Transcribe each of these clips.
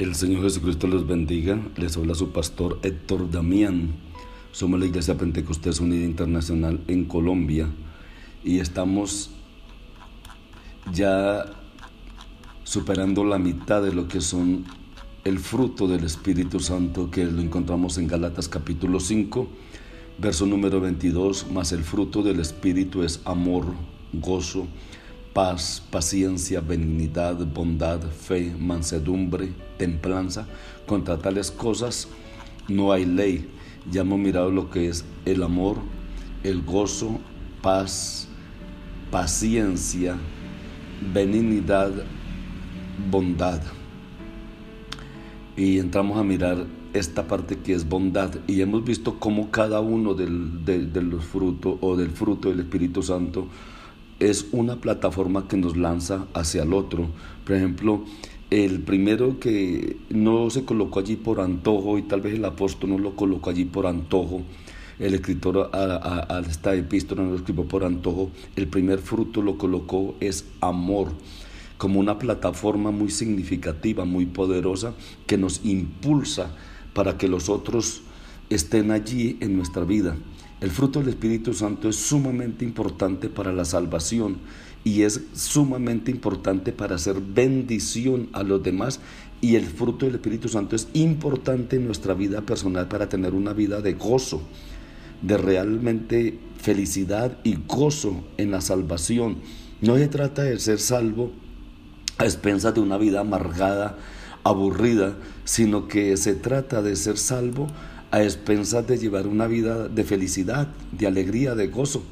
El Señor Jesucristo los bendiga. Les habla su pastor Héctor Damián. Somos la Iglesia Pentecostés Unida Internacional en Colombia y estamos ya superando la mitad de lo que son el fruto del Espíritu Santo que lo encontramos en Galatas capítulo 5, verso número 22, más el fruto del Espíritu es amor, gozo, paz, paciencia, benignidad, bondad, fe, mansedumbre, templanza. Contra tales cosas no hay ley. Ya hemos mirado lo que es el amor, el gozo, paz, paciencia, benignidad, bondad. Y entramos a mirar esta parte que es bondad y hemos visto cómo cada uno de, de los frutos o del fruto del Espíritu Santo es una plataforma que nos lanza hacia el otro. Por ejemplo, el primero que no se colocó allí por antojo y tal vez el apóstol no lo colocó allí por antojo, el escritor a, esta epístola no lo escribió por antojo, el primer fruto lo colocó es amor, como una plataforma muy significativa, muy poderosa, que nos impulsa para que los otros estén allí en nuestra vida. El fruto del Espíritu Santo es sumamente importante para la salvación y es sumamente importante para hacer bendición a los demás y el fruto del Espíritu Santo es importante en nuestra vida personal para tener una vida de gozo, de realmente felicidad y gozo en la salvación. No se trata de ser salvo a expensas de una vida amargada, aburrida, sino que se trata de ser salvo a expensas de llevar una vida de felicidad, de alegría, de gozo.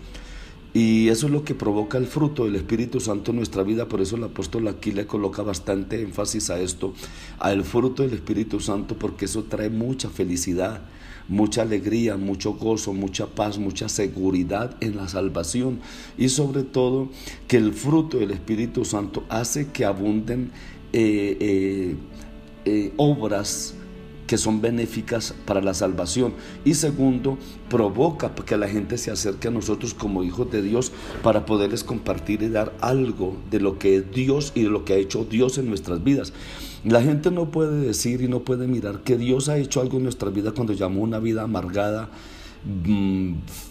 Y eso es lo que provoca el fruto del Espíritu Santo en nuestra vida. Por eso el apóstol aquí le coloca bastante énfasis a esto, al fruto del Espíritu Santo, porque eso trae mucha felicidad, mucha alegría, mucho gozo, mucha paz, mucha seguridad en la salvación. Y sobre todo que el fruto del Espíritu Santo hace que abunden eh, eh, eh, obras que son benéficas para la salvación. Y segundo, provoca que la gente se acerque a nosotros como hijos de Dios para poderles compartir y dar algo de lo que es Dios y de lo que ha hecho Dios en nuestras vidas. La gente no puede decir y no puede mirar que Dios ha hecho algo en nuestra vida cuando llamó una vida amargada,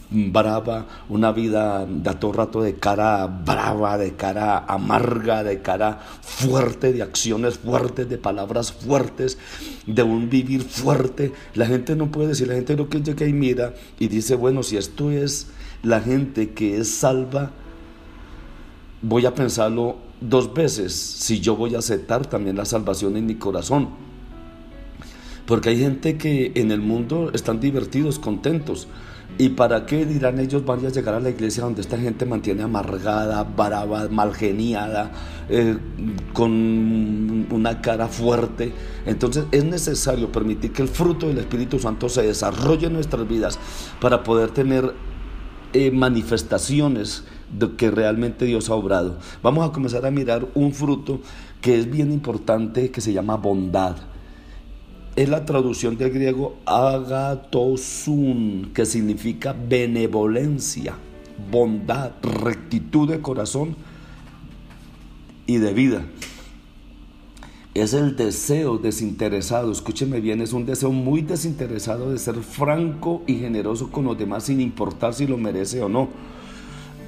brava, una vida de todo rato de cara brava, de cara amarga, de cara fuerte, de acciones fuertes, de palabras fuertes, de un vivir fuerte. La gente no puede decir, la gente lo que llega y mira y dice, bueno, si esto es la gente que es salva, voy a pensarlo dos veces si yo voy a aceptar también la salvación en mi corazón. Porque hay gente que en el mundo están divertidos, contentos, ¿Y para qué dirán ellos van a llegar a la iglesia donde esta gente mantiene amargada, brava, malgeniada, eh, con una cara fuerte? Entonces es necesario permitir que el fruto del Espíritu Santo se desarrolle en nuestras vidas para poder tener eh, manifestaciones de que realmente Dios ha obrado. Vamos a comenzar a mirar un fruto que es bien importante que se llama bondad es la traducción del griego agatosun, que significa benevolencia, bondad, rectitud de corazón y de vida. Es el deseo desinteresado, escúcheme bien, es un deseo muy desinteresado de ser franco y generoso con los demás sin importar si lo merece o no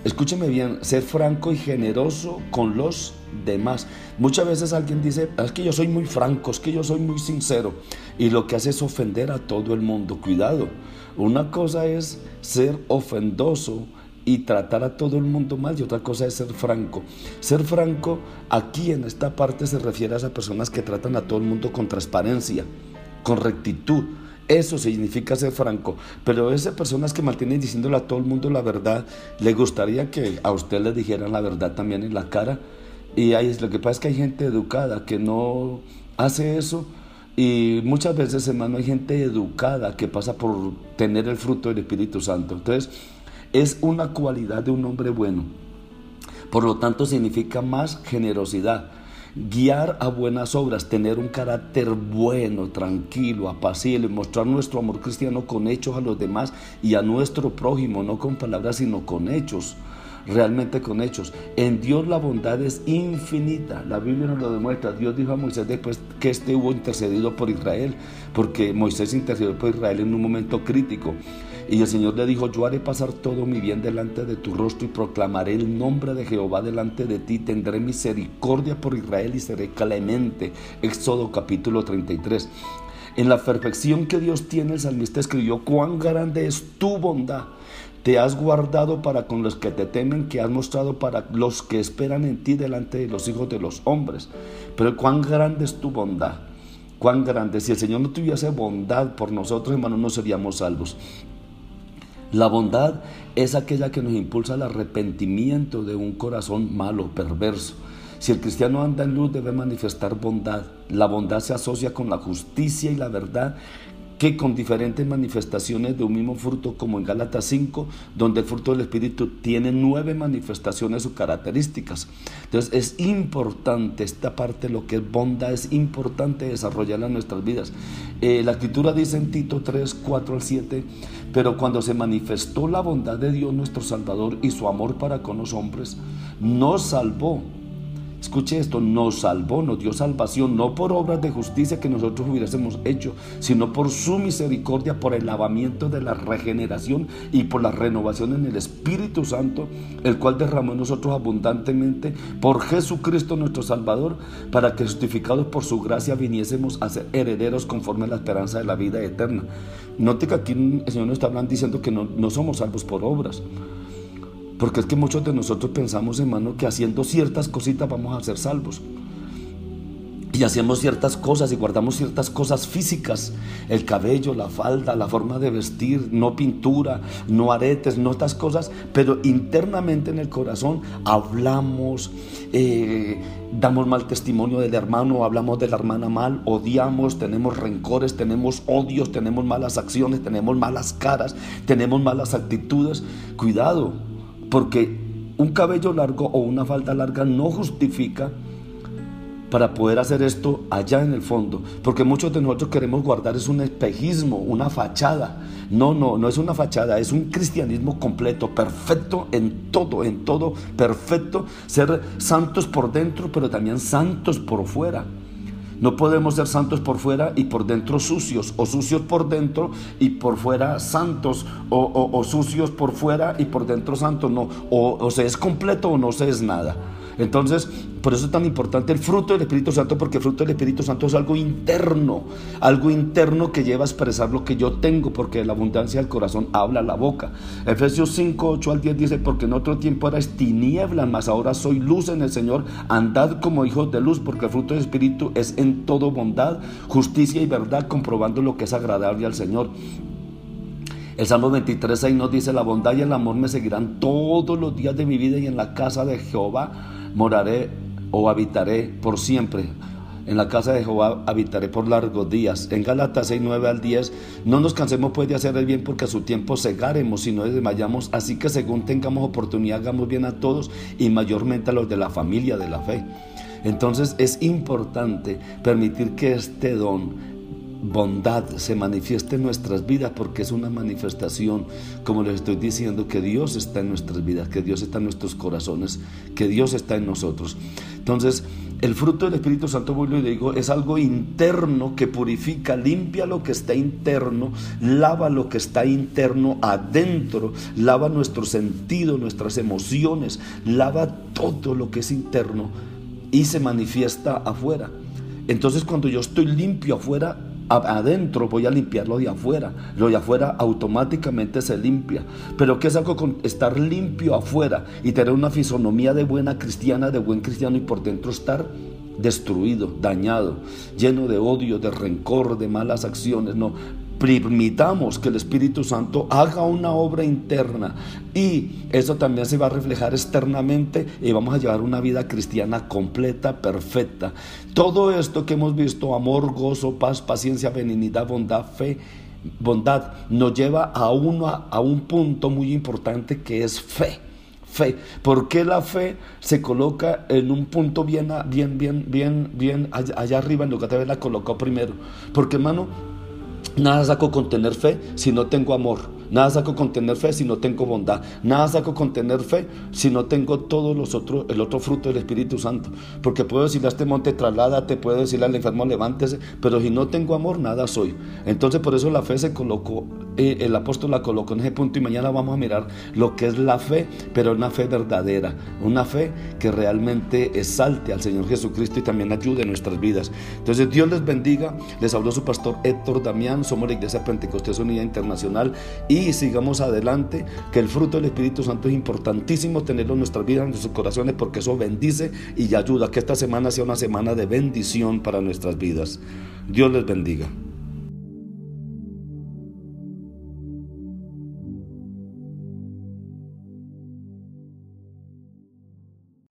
Escúcheme bien, ser franco y generoso con los demás. Muchas veces alguien dice, es que yo soy muy franco, es que yo soy muy sincero. Y lo que hace es ofender a todo el mundo. Cuidado, una cosa es ser ofendoso y tratar a todo el mundo mal y otra cosa es ser franco. Ser franco aquí en esta parte se refiere a esas personas que tratan a todo el mundo con transparencia, con rectitud Eso significa ser franco. Pero esas personas que mantienen diciéndole a todo el mundo la verdad, ¿le gustaría que a usted le dijeran la verdad también en la cara? Y ahí, lo que pasa es que hay gente educada que no hace eso. Y muchas veces, hermano, hay gente educada que pasa por tener el fruto del Espíritu Santo. Entonces, es una cualidad de un hombre bueno. Por lo tanto, significa más generosidad. Guiar a buenas obras, tener un carácter bueno, tranquilo, apacible, mostrar nuestro amor cristiano con hechos a los demás y a nuestro prójimo, no con palabras, sino con hechos realmente con hechos. En Dios la bondad es infinita. La Biblia nos lo demuestra. Dios dijo a Moisés después que este hubo intercedido por Israel, porque Moisés intercedió por Israel en un momento crítico. Y el Señor le dijo, yo haré pasar todo mi bien delante de tu rostro y proclamaré el nombre de Jehová delante de ti. Tendré misericordia por Israel y seré clemente. Éxodo capítulo 33. En la perfección que Dios tiene, el salmista escribió, cuán grande es tu bondad. Te has guardado para con los que te temen, que has mostrado para los que esperan en ti delante de los hijos de los hombres. Pero cuán grande es tu bondad. Cuán grande. Si el Señor no tuviese bondad por nosotros, hermanos, no seríamos salvos. La bondad es aquella que nos impulsa al arrepentimiento de un corazón malo, perverso. Si el cristiano anda en luz debe manifestar bondad. La bondad se asocia con la justicia y la verdad que con diferentes manifestaciones de un mismo fruto, como en Gálatas 5, donde el fruto del Espíritu tiene nueve manifestaciones o características. Entonces es importante esta parte, lo que es bondad, es importante desarrollarla en nuestras vidas. Eh, la escritura dice en Tito 3, 4 al 7, pero cuando se manifestó la bondad de Dios nuestro Salvador y su amor para con los hombres, nos salvó Escuche esto, nos salvó, nos dio salvación, no por obras de justicia que nosotros hubiésemos hecho, sino por su misericordia, por el lavamiento de la regeneración y por la renovación en el Espíritu Santo, el cual derramó en nosotros abundantemente por Jesucristo nuestro Salvador, para que justificados por su gracia viniésemos a ser herederos conforme a la esperanza de la vida eterna. Note que aquí el Señor nos está hablando diciendo que no, no somos salvos por obras. Porque es que muchos de nosotros pensamos, hermano, que haciendo ciertas cositas vamos a ser salvos. Y hacemos ciertas cosas y guardamos ciertas cosas físicas, el cabello, la falda, la forma de vestir, no pintura, no aretes, no estas cosas, pero internamente en el corazón hablamos, eh, damos mal testimonio del hermano, hablamos de la hermana mal, odiamos, tenemos rencores, tenemos odios, tenemos malas acciones, tenemos malas caras, tenemos malas actitudes. Cuidado, porque un cabello largo o una falda larga no justifica para poder hacer esto allá en el fondo. Porque muchos de nosotros queremos guardar es un espejismo, una fachada. No, no, no es una fachada, es un cristianismo completo, perfecto en todo, en todo, perfecto. Ser santos por dentro, pero también santos por fuera. No podemos ser santos por fuera y por dentro sucios, o sucios por dentro y por fuera santos, o, sucios por fuera y por dentro santos. No, o, o se es completo o no se es nada. Entonces, por eso es tan importante el fruto del Espíritu Santo, porque el fruto del Espíritu Santo es algo interno, algo interno que lleva a expresar lo que yo tengo, porque la abundancia del corazón habla la boca. Efesios 5, 8 al 10 dice, porque en otro tiempo erais tinieblas, mas ahora soy luz en el Señor, andad como hijos de luz, porque el fruto del Espíritu es en todo bondad, justicia y verdad, comprobando lo que es agradable al Señor. El Salmo 23 ahí nos dice, la bondad y el amor me seguirán todos los días de mi vida y en la casa de Jehová moraré o habitaré por siempre. En la casa de Jehová habitaré por largos días. En Galatas 6, 9 al 10, no nos cansemos pues de hacer el bien porque a su tiempo cegaremos si no desmayamos. Así que según tengamos oportunidad, hagamos bien a todos y mayormente a los de la familia de la fe. Entonces es importante permitir que este don bondad se manifieste en nuestras vidas porque es una manifestación, como les estoy diciendo, que Dios está en nuestras vidas, que Dios está en nuestros corazones, que Dios está en nosotros. Entonces, el fruto del Espíritu Santo, vuelvo y digo, es algo interno que purifica, limpia lo que está interno, lava lo que está interno adentro, lava nuestro sentido, nuestras emociones, lava todo lo que es interno y se manifiesta afuera. Entonces cuando yo estoy limpio afuera, adentro voy a limpiarlo de afuera. Lo de afuera automáticamente se limpia. Pero ¿qué es algo con estar limpio afuera y tener una fisonomía de buena cristiana, de buen cristiano y por dentro estar destruido, dañado, lleno de odio, de rencor, de malas acciones? No, permitamos que el Espíritu Santo haga una obra interna y eso también se va a reflejar externamente y vamos a llevar una vida cristiana completa, perfecta. Todo esto que hemos visto, amor, gozo, paz, paciencia, benignidad, bondad, fe, bondad, nos lleva a, uno, a un punto muy importante que es fe fe. ¿Por qué la fe se coloca en un punto bien, bien, bien, bien, bien allá, arriba en lugar de haberla colocado primero? Porque hermano, nada saco con tener fe si no tengo amor. Nada saco con tener fe si no tengo bondad. Nada saco con tener fe si no tengo todos los otros, el otro fruto del Espíritu Santo. Porque puedo decirle a este monte trasládate, puedo decirle al enfermo levántese, pero si no tengo amor, nada soy. Entonces por eso la fe se colocó, el apóstol la colocó en ese punto y mañana vamos a mirar lo que es la fe, pero una fe verdadera, una fe que realmente exalte al Señor Jesucristo y también ayude en nuestras vidas. Entonces Dios les bendiga. Les habló su pastor Héctor Damián. Somos la Iglesia Pentecostés Unida Internacional y y sigamos adelante, que el fruto del Espíritu Santo es importantísimo tenerlo en nuestras vidas, en nuestros corazones, porque eso bendice y ayuda a que esta semana sea una semana de bendición para nuestras vidas. Dios les bendiga.